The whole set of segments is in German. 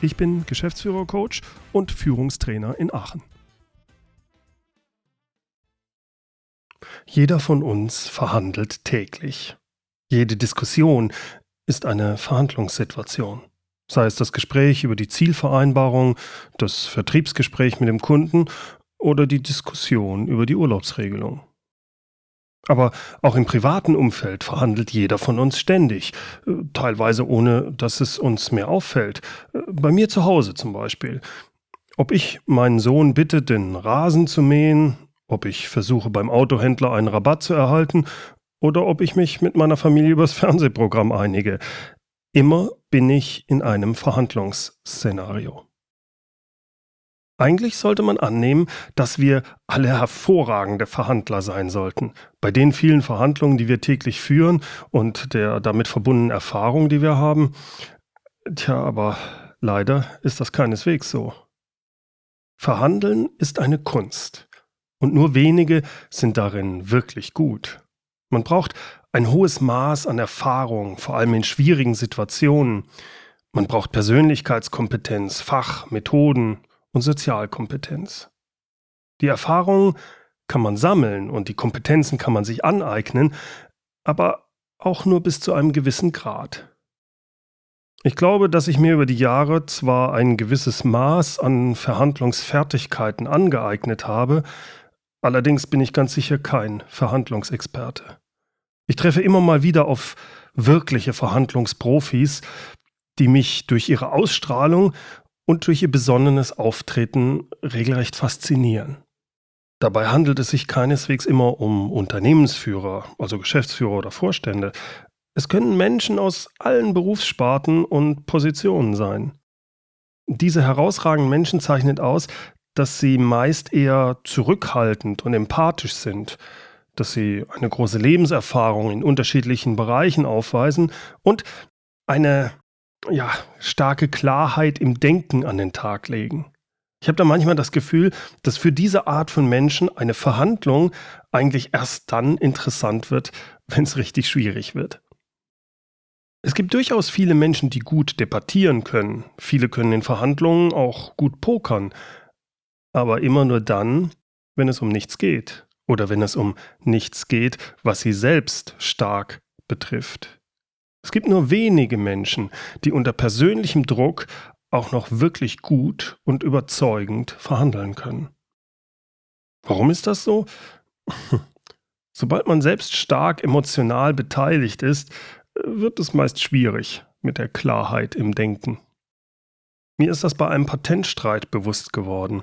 Ich bin Geschäftsführer-Coach und Führungstrainer in Aachen. Jeder von uns verhandelt täglich. Jede Diskussion ist eine Verhandlungssituation sei es das Gespräch über die Zielvereinbarung, das Vertriebsgespräch mit dem Kunden oder die Diskussion über die Urlaubsregelung. Aber auch im privaten Umfeld verhandelt jeder von uns ständig, äh, teilweise ohne dass es uns mehr auffällt. Äh, bei mir zu Hause zum Beispiel. Ob ich meinen Sohn bitte, den Rasen zu mähen, ob ich versuche beim Autohändler einen Rabatt zu erhalten oder ob ich mich mit meiner Familie übers Fernsehprogramm einige. Immer bin ich in einem Verhandlungsszenario. Eigentlich sollte man annehmen, dass wir alle hervorragende Verhandler sein sollten. Bei den vielen Verhandlungen, die wir täglich führen und der damit verbundenen Erfahrung, die wir haben. Tja, aber leider ist das keineswegs so. Verhandeln ist eine Kunst. Und nur wenige sind darin wirklich gut. Man braucht ein hohes Maß an Erfahrung, vor allem in schwierigen Situationen. Man braucht Persönlichkeitskompetenz, Fach, Methoden und Sozialkompetenz. Die Erfahrung kann man sammeln und die Kompetenzen kann man sich aneignen, aber auch nur bis zu einem gewissen Grad. Ich glaube, dass ich mir über die Jahre zwar ein gewisses Maß an Verhandlungsfertigkeiten angeeignet habe, allerdings bin ich ganz sicher kein Verhandlungsexperte. Ich treffe immer mal wieder auf wirkliche Verhandlungsprofis, die mich durch ihre Ausstrahlung und durch ihr besonnenes Auftreten regelrecht faszinieren. Dabei handelt es sich keineswegs immer um Unternehmensführer, also Geschäftsführer oder Vorstände. Es können Menschen aus allen Berufssparten und Positionen sein. Diese herausragenden Menschen zeichnet aus, dass sie meist eher zurückhaltend und empathisch sind, dass sie eine große Lebenserfahrung in unterschiedlichen Bereichen aufweisen und eine ja, starke Klarheit im Denken an den Tag legen. Ich habe da manchmal das Gefühl, dass für diese Art von Menschen eine Verhandlung eigentlich erst dann interessant wird, wenn es richtig schwierig wird. Es gibt durchaus viele Menschen, die gut debattieren können. Viele können in Verhandlungen auch gut pokern. Aber immer nur dann, wenn es um nichts geht oder wenn es um nichts geht, was sie selbst stark betrifft. Es gibt nur wenige Menschen, die unter persönlichem Druck auch noch wirklich gut und überzeugend verhandeln können. Warum ist das so? Sobald man selbst stark emotional beteiligt ist, wird es meist schwierig mit der Klarheit im Denken. Mir ist das bei einem Patentstreit bewusst geworden.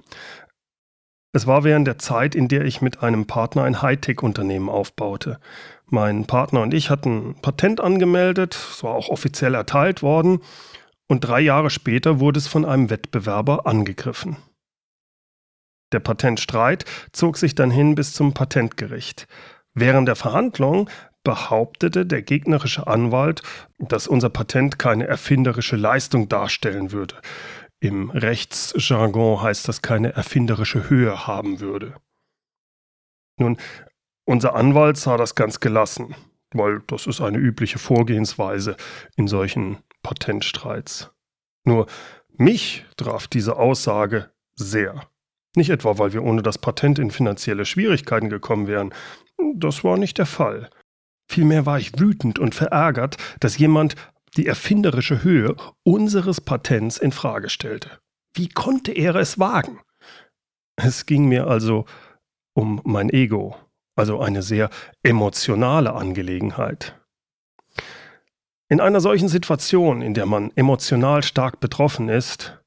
Es war während der Zeit, in der ich mit einem Partner ein Hightech-Unternehmen aufbaute. Mein Partner und ich hatten Patent angemeldet, es war auch offiziell erteilt worden, und drei Jahre später wurde es von einem Wettbewerber angegriffen. Der Patentstreit zog sich dann hin bis zum Patentgericht. Während der Verhandlung behauptete der gegnerische Anwalt, dass unser Patent keine erfinderische Leistung darstellen würde. Im Rechtsjargon heißt das keine erfinderische Höhe haben würde. Nun, unser Anwalt sah das ganz gelassen, weil das ist eine übliche Vorgehensweise in solchen Patentstreits. Nur mich traf diese Aussage sehr. Nicht etwa, weil wir ohne das Patent in finanzielle Schwierigkeiten gekommen wären. Das war nicht der Fall. Vielmehr war ich wütend und verärgert, dass jemand die erfinderische Höhe unseres Patents in Frage stellte. Wie konnte er es wagen? Es ging mir also um mein Ego, also eine sehr emotionale Angelegenheit. In einer solchen Situation, in der man emotional stark betroffen ist,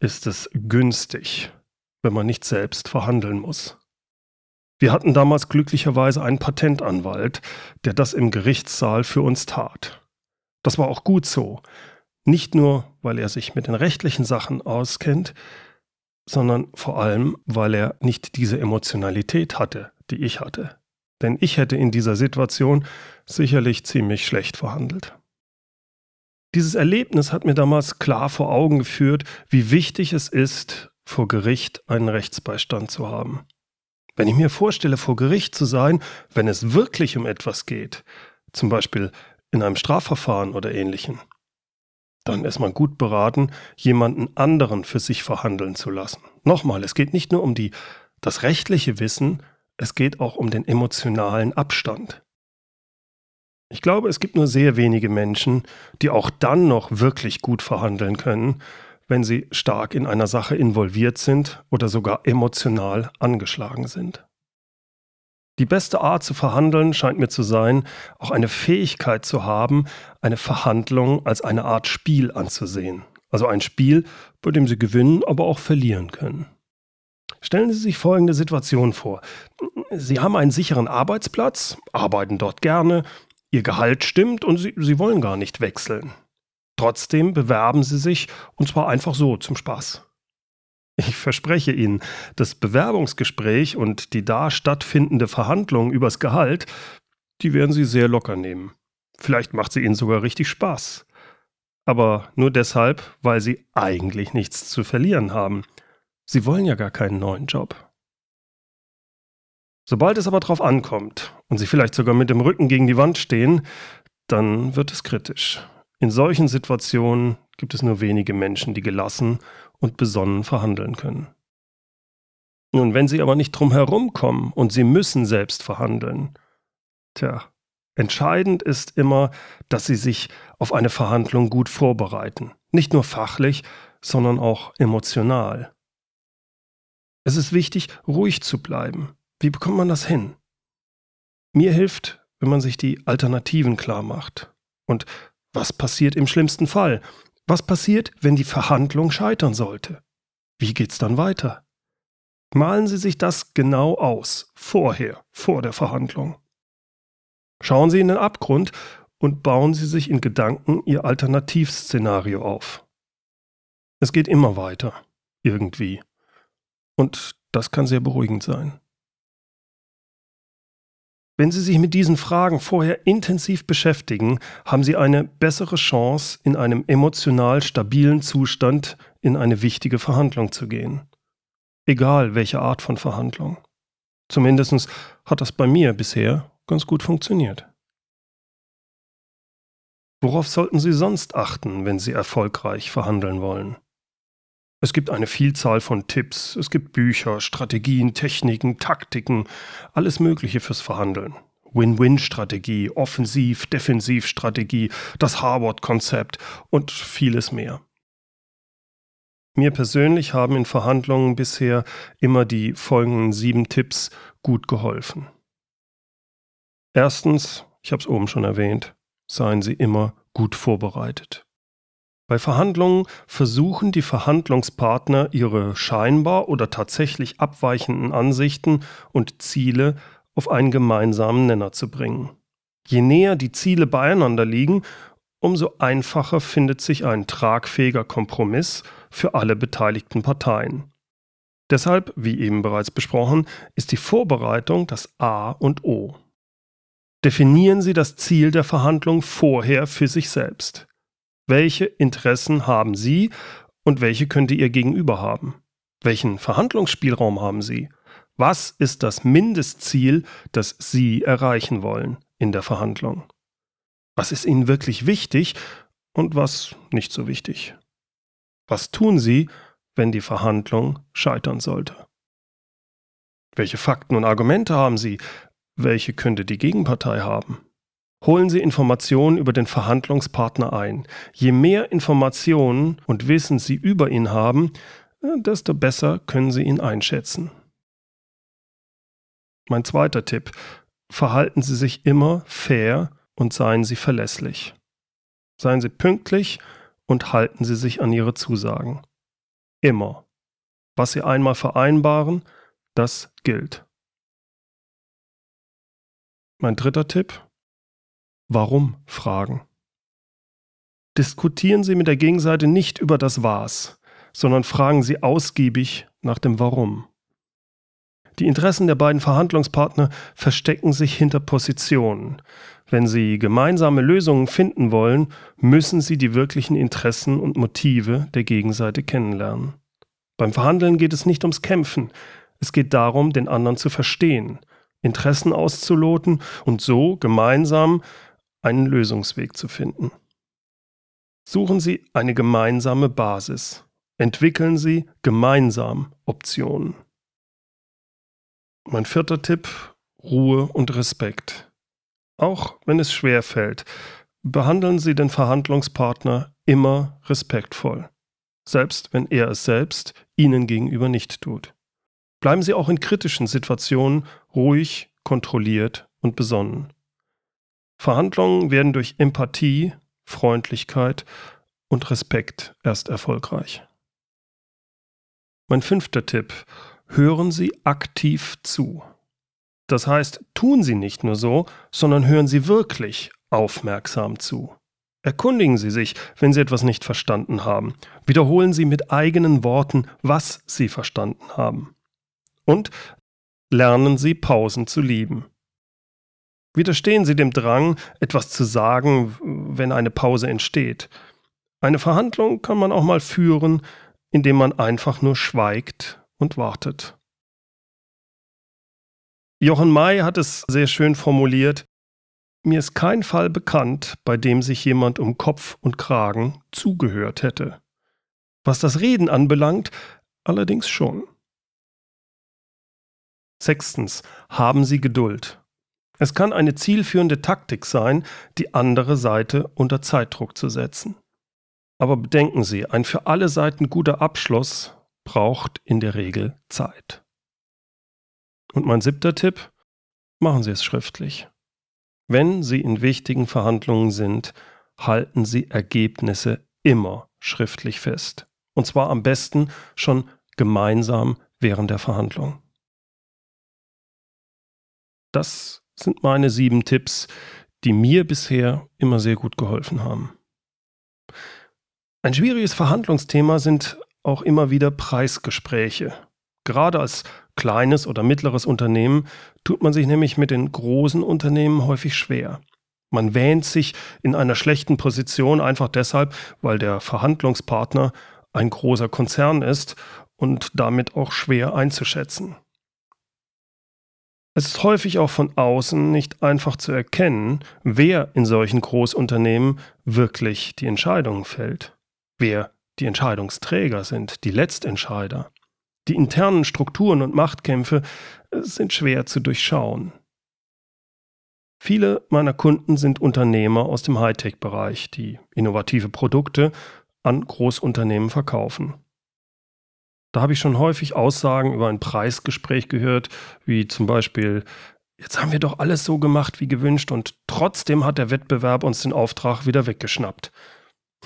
ist es günstig, wenn man nicht selbst verhandeln muss. Wir hatten damals glücklicherweise einen Patentanwalt, der das im Gerichtssaal für uns tat. Das war auch gut so. Nicht nur, weil er sich mit den rechtlichen Sachen auskennt, sondern vor allem, weil er nicht diese Emotionalität hatte, die ich hatte. Denn ich hätte in dieser Situation sicherlich ziemlich schlecht verhandelt. Dieses Erlebnis hat mir damals klar vor Augen geführt, wie wichtig es ist, vor Gericht einen Rechtsbeistand zu haben. Wenn ich mir vorstelle, vor Gericht zu sein, wenn es wirklich um etwas geht, zum Beispiel in einem Strafverfahren oder ähnlichem, dann ist man gut beraten, jemanden anderen für sich verhandeln zu lassen. Nochmal, es geht nicht nur um die, das rechtliche Wissen, es geht auch um den emotionalen Abstand. Ich glaube, es gibt nur sehr wenige Menschen, die auch dann noch wirklich gut verhandeln können, wenn sie stark in einer Sache involviert sind oder sogar emotional angeschlagen sind. Die beste Art zu verhandeln scheint mir zu sein, auch eine Fähigkeit zu haben, eine Verhandlung als eine Art Spiel anzusehen. Also ein Spiel, bei dem Sie gewinnen, aber auch verlieren können. Stellen Sie sich folgende Situation vor. Sie haben einen sicheren Arbeitsplatz, arbeiten dort gerne, Ihr Gehalt stimmt und Sie, Sie wollen gar nicht wechseln. Trotzdem bewerben Sie sich und zwar einfach so zum Spaß. Ich verspreche Ihnen, das Bewerbungsgespräch und die da stattfindende Verhandlung übers Gehalt, die werden Sie sehr locker nehmen. Vielleicht macht sie Ihnen sogar richtig Spaß. Aber nur deshalb, weil Sie eigentlich nichts zu verlieren haben. Sie wollen ja gar keinen neuen Job. Sobald es aber drauf ankommt und Sie vielleicht sogar mit dem Rücken gegen die Wand stehen, dann wird es kritisch. In solchen Situationen gibt es nur wenige Menschen, die gelassen und besonnen verhandeln können. Nun, wenn sie aber nicht drum herum kommen und sie müssen selbst verhandeln, tja, entscheidend ist immer, dass sie sich auf eine Verhandlung gut vorbereiten. Nicht nur fachlich, sondern auch emotional. Es ist wichtig, ruhig zu bleiben. Wie bekommt man das hin? Mir hilft, wenn man sich die Alternativen klar macht. Und was passiert im schlimmsten Fall? Was passiert, wenn die Verhandlung scheitern sollte? Wie geht's dann weiter? Malen Sie sich das genau aus, vorher, vor der Verhandlung. Schauen Sie in den Abgrund und bauen Sie sich in Gedanken Ihr Alternativszenario auf. Es geht immer weiter, irgendwie. Und das kann sehr beruhigend sein. Wenn Sie sich mit diesen Fragen vorher intensiv beschäftigen, haben Sie eine bessere Chance, in einem emotional stabilen Zustand in eine wichtige Verhandlung zu gehen. Egal welche Art von Verhandlung. Zumindest hat das bei mir bisher ganz gut funktioniert. Worauf sollten Sie sonst achten, wenn Sie erfolgreich verhandeln wollen? Es gibt eine Vielzahl von Tipps, es gibt Bücher, Strategien, Techniken, Taktiken, alles Mögliche fürs Verhandeln. Win-Win-Strategie, Offensiv-, Defensivstrategie, das Harvard-Konzept und vieles mehr. Mir persönlich haben in Verhandlungen bisher immer die folgenden sieben Tipps gut geholfen. Erstens, ich habe es oben schon erwähnt, seien Sie immer gut vorbereitet. Bei Verhandlungen versuchen die Verhandlungspartner ihre scheinbar oder tatsächlich abweichenden Ansichten und Ziele auf einen gemeinsamen Nenner zu bringen. Je näher die Ziele beieinander liegen, umso einfacher findet sich ein tragfähiger Kompromiss für alle beteiligten Parteien. Deshalb, wie eben bereits besprochen, ist die Vorbereitung das A und O. Definieren Sie das Ziel der Verhandlung vorher für sich selbst. Welche Interessen haben Sie und welche könnte Ihr Gegenüber haben? Welchen Verhandlungsspielraum haben Sie? Was ist das Mindestziel, das Sie erreichen wollen in der Verhandlung? Was ist Ihnen wirklich wichtig und was nicht so wichtig? Was tun Sie, wenn die Verhandlung scheitern sollte? Welche Fakten und Argumente haben Sie? Welche könnte die Gegenpartei haben? Holen Sie Informationen über den Verhandlungspartner ein. Je mehr Informationen und Wissen Sie über ihn haben, äh, desto besser können Sie ihn einschätzen. Mein zweiter Tipp. Verhalten Sie sich immer fair und seien Sie verlässlich. Seien Sie pünktlich und halten Sie sich an Ihre Zusagen. Immer. Was Sie einmal vereinbaren, das gilt. Mein dritter Tipp. Warum fragen. Diskutieren Sie mit der Gegenseite nicht über das Was, sondern fragen Sie ausgiebig nach dem Warum. Die Interessen der beiden Verhandlungspartner verstecken sich hinter Positionen. Wenn sie gemeinsame Lösungen finden wollen, müssen sie die wirklichen Interessen und Motive der Gegenseite kennenlernen. Beim Verhandeln geht es nicht ums Kämpfen, es geht darum, den anderen zu verstehen, Interessen auszuloten und so gemeinsam einen Lösungsweg zu finden. Suchen Sie eine gemeinsame Basis. Entwickeln Sie gemeinsam Optionen. Mein vierter Tipp, Ruhe und Respekt. Auch wenn es schwer fällt, behandeln Sie den Verhandlungspartner immer respektvoll, selbst wenn er es selbst Ihnen gegenüber nicht tut. Bleiben Sie auch in kritischen Situationen ruhig, kontrolliert und besonnen. Verhandlungen werden durch Empathie, Freundlichkeit und Respekt erst erfolgreich. Mein fünfter Tipp. Hören Sie aktiv zu. Das heißt, tun Sie nicht nur so, sondern hören Sie wirklich aufmerksam zu. Erkundigen Sie sich, wenn Sie etwas nicht verstanden haben. Wiederholen Sie mit eigenen Worten, was Sie verstanden haben. Und lernen Sie Pausen zu lieben. Widerstehen Sie dem Drang, etwas zu sagen, wenn eine Pause entsteht. Eine Verhandlung kann man auch mal führen, indem man einfach nur schweigt und wartet. Jochen May hat es sehr schön formuliert, mir ist kein Fall bekannt, bei dem sich jemand um Kopf und Kragen zugehört hätte. Was das Reden anbelangt, allerdings schon. Sechstens, haben Sie Geduld. Es kann eine zielführende Taktik sein, die andere Seite unter Zeitdruck zu setzen. Aber bedenken Sie, ein für alle Seiten guter Abschluss braucht in der Regel Zeit. Und mein siebter Tipp, machen Sie es schriftlich. Wenn Sie in wichtigen Verhandlungen sind, halten Sie Ergebnisse immer schriftlich fest. Und zwar am besten schon gemeinsam während der Verhandlung. Das sind meine sieben Tipps, die mir bisher immer sehr gut geholfen haben. Ein schwieriges Verhandlungsthema sind auch immer wieder Preisgespräche. Gerade als kleines oder mittleres Unternehmen tut man sich nämlich mit den großen Unternehmen häufig schwer. Man wähnt sich in einer schlechten Position einfach deshalb, weil der Verhandlungspartner ein großer Konzern ist und damit auch schwer einzuschätzen. Es ist häufig auch von außen nicht einfach zu erkennen, wer in solchen Großunternehmen wirklich die Entscheidungen fällt, wer die Entscheidungsträger sind, die Letztentscheider. Die internen Strukturen und Machtkämpfe äh, sind schwer zu durchschauen. Viele meiner Kunden sind Unternehmer aus dem Hightech-Bereich, die innovative Produkte an Großunternehmen verkaufen. Da habe ich schon häufig Aussagen über ein Preisgespräch gehört, wie zum Beispiel, jetzt haben wir doch alles so gemacht wie gewünscht und trotzdem hat der Wettbewerb uns den Auftrag wieder weggeschnappt.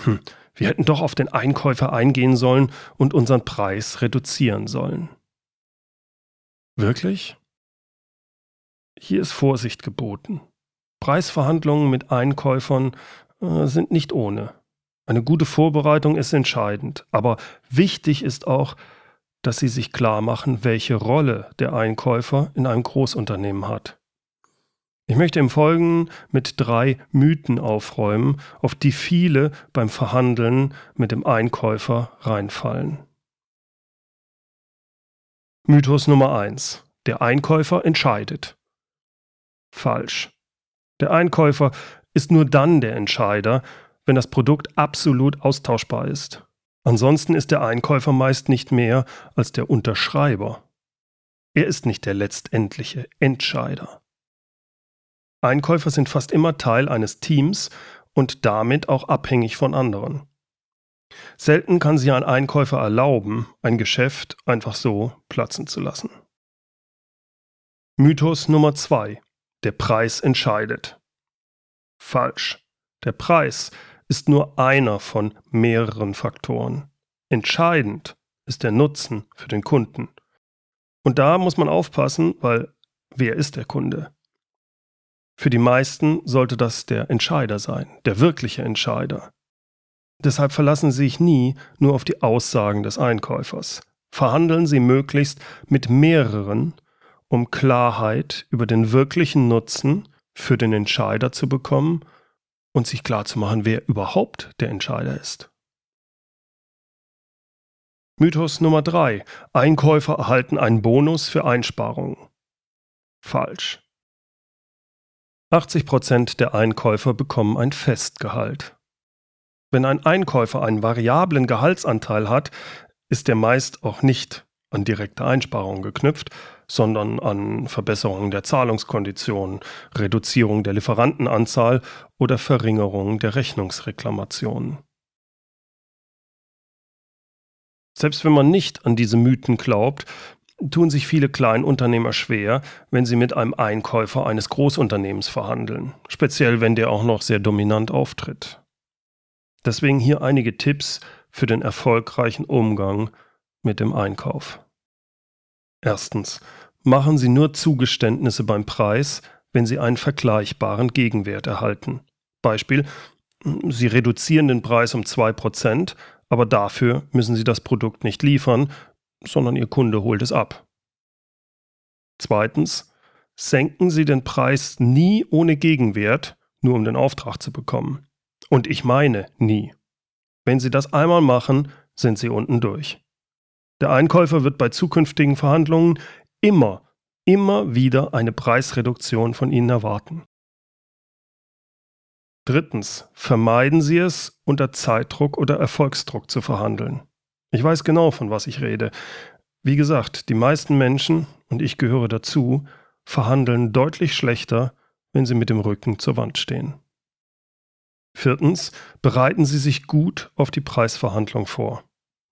Hm, wir hätten doch auf den Einkäufer eingehen sollen und unseren Preis reduzieren sollen. Wirklich? Hier ist Vorsicht geboten. Preisverhandlungen mit Einkäufern äh, sind nicht ohne. Eine gute Vorbereitung ist entscheidend, aber wichtig ist auch, dass sie sich klar machen, welche Rolle der Einkäufer in einem Großunternehmen hat. Ich möchte im Folgenden mit drei Mythen aufräumen, auf die viele beim Verhandeln mit dem Einkäufer reinfallen. Mythos Nummer 1. Der Einkäufer entscheidet. Falsch. Der Einkäufer ist nur dann der Entscheider, wenn das Produkt absolut austauschbar ist. Ansonsten ist der Einkäufer meist nicht mehr als der Unterschreiber. Er ist nicht der letztendliche Entscheider. Einkäufer sind fast immer Teil eines Teams und damit auch abhängig von anderen. Selten kann sich ein Einkäufer erlauben, ein Geschäft einfach so platzen zu lassen. Mythos Nummer 2. Der Preis entscheidet. Falsch. Der Preis ist nur einer von mehreren Faktoren. Entscheidend ist der Nutzen für den Kunden. Und da muss man aufpassen, weil wer ist der Kunde? Für die meisten sollte das der Entscheider sein, der wirkliche Entscheider. Deshalb verlassen Sie sich nie nur auf die Aussagen des Einkäufers. Verhandeln Sie möglichst mit mehreren, um Klarheit über den wirklichen Nutzen für den Entscheider zu bekommen und sich klarzumachen, wer überhaupt der Entscheider ist. Mythos Nummer 3. Einkäufer erhalten einen Bonus für Einsparungen. Falsch. 80% der Einkäufer bekommen ein Festgehalt. Wenn ein Einkäufer einen variablen Gehaltsanteil hat, ist der meist auch nicht an direkte Einsparungen geknüpft, sondern an Verbesserungen der Zahlungskonditionen, Reduzierung der Lieferantenanzahl oder Verringerung der Rechnungsreklamationen. Selbst wenn man nicht an diese Mythen glaubt, tun sich viele Kleinunternehmer schwer, wenn sie mit einem Einkäufer eines Großunternehmens verhandeln, speziell wenn der auch noch sehr dominant auftritt. Deswegen hier einige Tipps für den erfolgreichen Umgang mit dem Einkauf. Erstens. Machen Sie nur Zugeständnisse beim Preis, wenn Sie einen vergleichbaren Gegenwert erhalten. Beispiel, Sie reduzieren den Preis um 2%, aber dafür müssen Sie das Produkt nicht liefern, sondern Ihr Kunde holt es ab. Zweitens, senken Sie den Preis nie ohne Gegenwert, nur um den Auftrag zu bekommen. Und ich meine nie. Wenn Sie das einmal machen, sind Sie unten durch. Der Einkäufer wird bei zukünftigen Verhandlungen immer, immer wieder eine Preisreduktion von Ihnen erwarten. Drittens, vermeiden Sie es, unter Zeitdruck oder Erfolgsdruck zu verhandeln. Ich weiß genau, von was ich rede. Wie gesagt, die meisten Menschen, und ich gehöre dazu, verhandeln deutlich schlechter, wenn sie mit dem Rücken zur Wand stehen. Viertens, bereiten Sie sich gut auf die Preisverhandlung vor.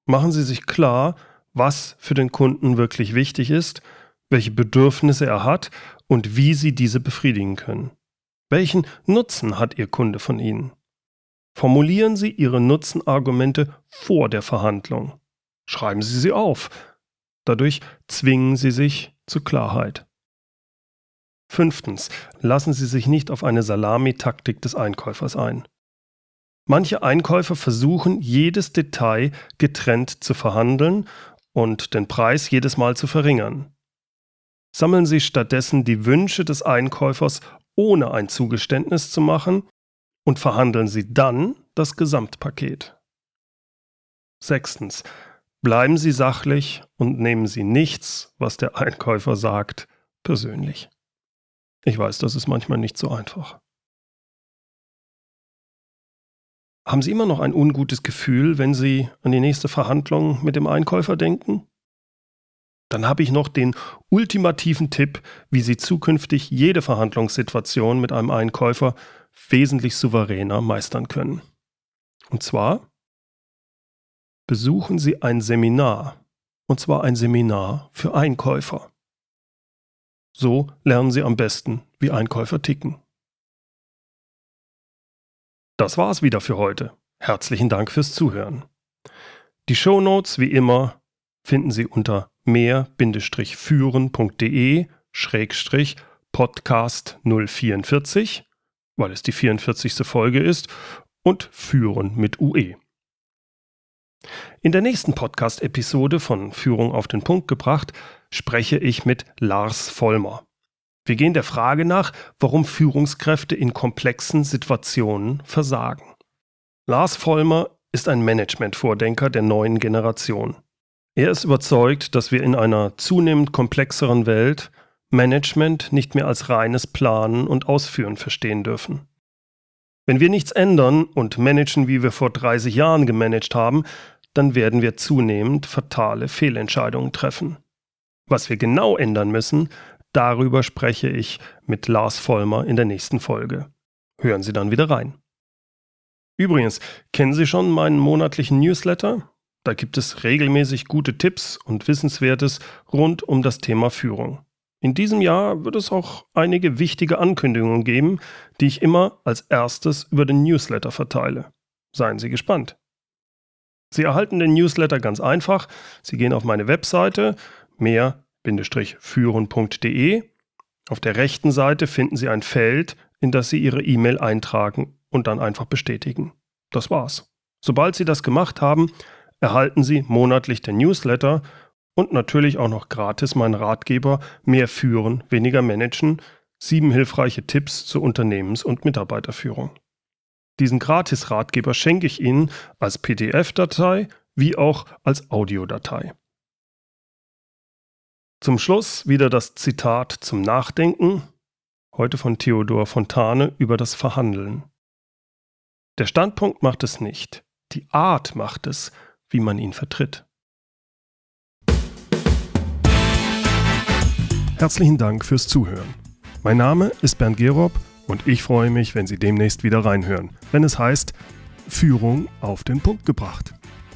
Machen Sie sich klar, was für den Kunden wirklich wichtig ist, welche Bedürfnisse er hat und wie Sie diese befriedigen können. Welchen Nutzen hat Ihr Kunde von Ihnen? Formulieren Sie Ihre Nutzenargumente vor der Verhandlung. Schreiben Sie sie auf. Dadurch zwingen Sie sich zu Klarheit. Fünftens. Lassen Sie sich nicht auf eine Salamitaktik des Einkäufers ein. Manche Einkäufer versuchen, jedes Detail getrennt zu verhandeln und den Preis jedes Mal zu verringern. Sammeln Sie stattdessen die Wünsche des Einkäufers, ohne ein Zugeständnis zu machen, und verhandeln Sie dann das Gesamtpaket. Sechstens. Bleiben Sie sachlich und nehmen Sie nichts, was der Einkäufer sagt, persönlich. Ich weiß, das ist manchmal nicht so einfach. Haben Sie immer noch ein ungutes Gefühl, wenn Sie an die nächste Verhandlung mit dem Einkäufer denken? Dann habe ich noch den ultimativen Tipp, wie Sie zukünftig jede Verhandlungssituation mit einem Einkäufer wesentlich souveräner meistern können. Und zwar besuchen Sie ein Seminar, und zwar ein Seminar für Einkäufer. So lernen Sie am besten, wie Einkäufer ticken. Das war's wieder für heute. Herzlichen Dank fürs Zuhören. Die Shownotes wie immer finden Sie unter mehr-führen.de Podcast 044, weil es die 44. Folge ist, und Führen mit UE. In der nächsten Podcast-Episode von Führung auf den Punkt gebracht spreche ich mit Lars Vollmer. Wir gehen der Frage nach, warum Führungskräfte in komplexen Situationen versagen. Lars Vollmer ist ein Management-Vordenker der neuen Generation. Er ist überzeugt, dass wir in einer zunehmend komplexeren Welt Management nicht mehr als reines Planen und Ausführen verstehen dürfen. Wenn wir nichts ändern und managen, wie wir vor 30 Jahren gemanagt haben, dann werden wir zunehmend fatale Fehlentscheidungen treffen. Was wir genau ändern müssen, Darüber spreche ich mit Lars Vollmer in der nächsten Folge. Hören Sie dann wieder rein. Übrigens, kennen Sie schon meinen monatlichen Newsletter? Da gibt es regelmäßig gute Tipps und Wissenswertes rund um das Thema Führung. In diesem Jahr wird es auch einige wichtige Ankündigungen geben, die ich immer als erstes über den Newsletter verteile. Seien Sie gespannt. Sie erhalten den Newsletter ganz einfach. Sie gehen auf meine Webseite mehr führen.de. Auf der rechten Seite finden Sie ein Feld, in das Sie Ihre E-Mail eintragen und dann einfach bestätigen. Das war's. Sobald Sie das gemacht haben, erhalten Sie monatlich den Newsletter und natürlich auch noch gratis mein Ratgeber Mehr führen, weniger managen, sieben hilfreiche Tipps zur Unternehmens- und Mitarbeiterführung. Diesen Gratis-Ratgeber schenke ich Ihnen als PDF-Datei wie auch als Audiodatei. Zum Schluss wieder das Zitat zum Nachdenken, heute von Theodor Fontane über das Verhandeln. Der Standpunkt macht es nicht, die Art macht es, wie man ihn vertritt. Herzlichen Dank fürs Zuhören. Mein Name ist Bernd Gerob und ich freue mich, wenn Sie demnächst wieder reinhören, wenn es heißt Führung auf den Punkt gebracht.